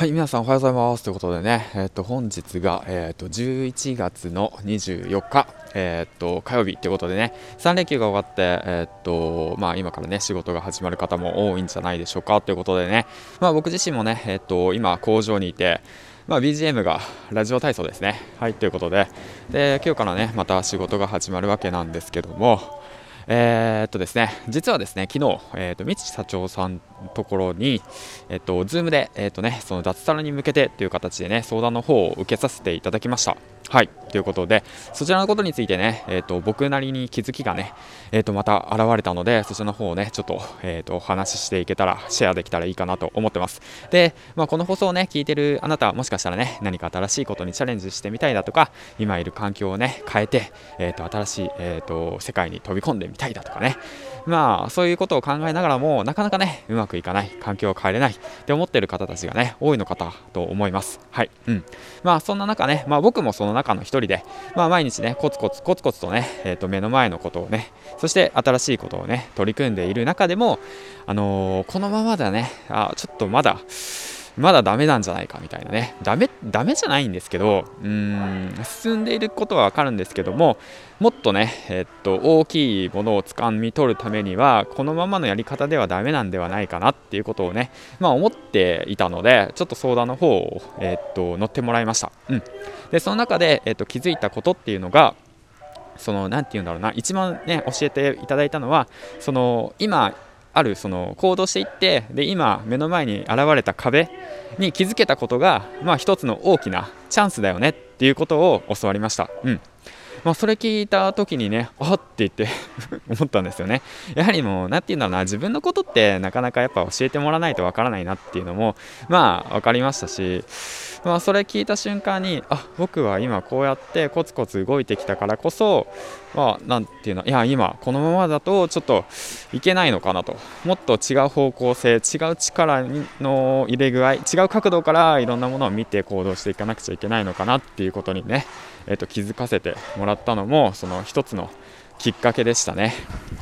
はい、皆さんおはようございます。ということでね、えっ、ー、と、本日が、えっ、ー、と、11月の24日、えっ、ー、と、火曜日ということでね、3連休が終わって、えっと、まあ、今からね、仕事が始まる方も多いんじゃないでしょうかということでね、まあ、僕自身もね、えっと、今、工場にいて、まあ、BGM がラジオ体操ですね。はい、ということで、で、今日からね、また仕事が始まるわけなんですけども、えー、っとですね、実はですね、昨日、えー、っと、三木社長さんところに、えっと、ズームで、えっとね、その脱サラに向けてという形でね、相談の方を受けさせていただきました。はい、ということで、そちらのことについてね、えっと、僕なりに気づきがね、えっと、また現れたので、そちらの方をね、ちょっと、えっと、お話ししていけたら、シェアできたらいいかなと思ってます。で、まあ、この放送をね、聞いてるあなた、もしかしたらね、何か新しいことにチャレンジしてみたいだとか、今いる環境をね、変えて、えっと、新しい、えっと、世界に飛び込んでみたいだとかね、まあ、そういうことを考えながらも、なかなかね、うまくいかない、環境を変えれないって思ってる方たちがね、多いのかと思います。はい。うん。まあ、そんな中ね、まあ、僕もその中の一人で、まあ、毎日ね、コツコツコツコツとね、えっ、ー、と、目の前のことをね、そして新しいことをね、取り組んでいる中でも、あのー、このままだね、あ、ちょっとまだ、まだダメなんじゃないかみたいなね、ダメ、ダメじゃないんですけど、うーん、進んでいることはわかるんですけども、もっとね、えっと、大きいものを掴み取るためには、このままのやり方ではダメなんではないかなっていうことをね、まあ思っていたので、ちょっと相談の方を、えっと、乗ってもらいました。うん。で、その中で、えっと、気づいたことっていうのが、その、なんて言うんだろうな、一番ね、教えていただいたのは、その、今、あるその行動していってで今目の前に現れた壁に気づけたことが、まあ、一つの大きなチャンスだよねっていうことを教わりました。うんまあ、それ聞いた時にね、あって言って 思ったんですよね。やはりもう、なんて言うんだろうな、自分のことってなかなかやっぱ教えてもらわないとわからないなっていうのも、まあ、分かりましたし、まあ、それ聞いた瞬間にあ僕は今こうやってコツコツ動いてきたからこそ、まあ、なんていうのいや今このままだとちょっといけないのかなともっと違う方向性違う力の入れ具合違う角度からいろんなものを見て行動していかなくちゃいけないのかなっていうことにね、えー、と気づかせてもらったのもその一つのきっかけでしたね。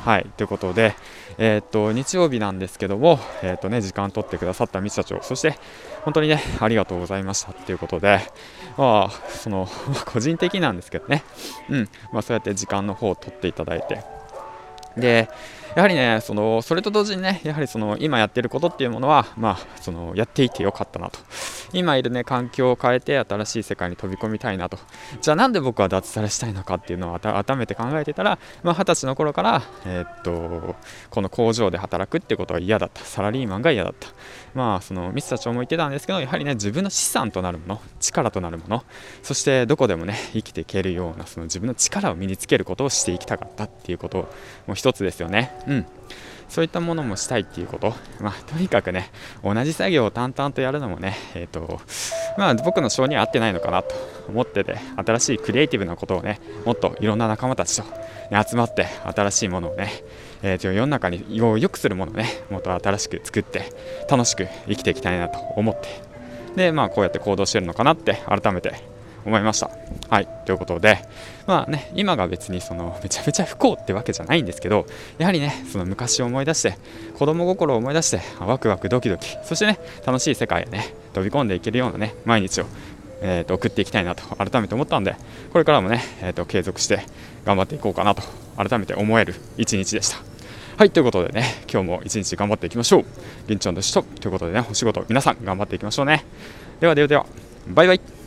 はい。ということで、えー、っと日曜日なんですけども、えー、っとね、時間取ってくださったミス社長、そして本当にね、ありがとうございました。っていうことで、まあ、その 個人的なんですけどね、うん。まあ、そうやって時間の方を取っていただいて、でやはりねそのそれと同時にねやはりその今やってることっていうものは、まあ、そのやっていてよかったなと。今いるね環境を変えて新しい世界に飛び込みたいなと。じゃあなんで僕は脱サラしたいのかっていうのを改めて考えてたら二十、あ、歳の頃から、えー、っとこの工場で働くってことは嫌だった。サラリーマンが嫌だった。まあそのミス社長も言ってたんですけどやはりね自分の資産となるもの力となるものそしてどこでもね生きていけるようなその自分の力を身につけることをしていきたかったっていうことも一つですよね。うん、そういったものもしたいっていうこと、まあ、とにかくね、同じ作業を淡々とやるのもね、えーとまあ、僕の性には合ってないのかなと思ってて、新しいクリエイティブなことをね、もっといろんな仲間たちと、ね、集まって、新しいものをね、えー、と世の中にを良くするものをね、もっと新しく作って、楽しく生きていきたいなと思って、で、まあ、こうやって行動してるのかなって改めて思いました。はい、ということで、まあね、今が別にその めちゃめちゃ不幸ってわけじゃないんですけど、やはりね、その昔を思い出して、子供心を思い出して、ワクワクドキドキ、そしてね、楽しい世界へね、飛び込んでいけるようなね、毎日を、えーと、送っていきたいなと改めて思ったんで、これからもね、えーと、継続して頑張っていこうかなと改めて思える一日でした。はい、ということでね、今日も一日頑張っていきましょう。銀ちゃんでした。ということでね、お仕事、皆さん頑張っていきましょうね。ではではでは、バイバイ。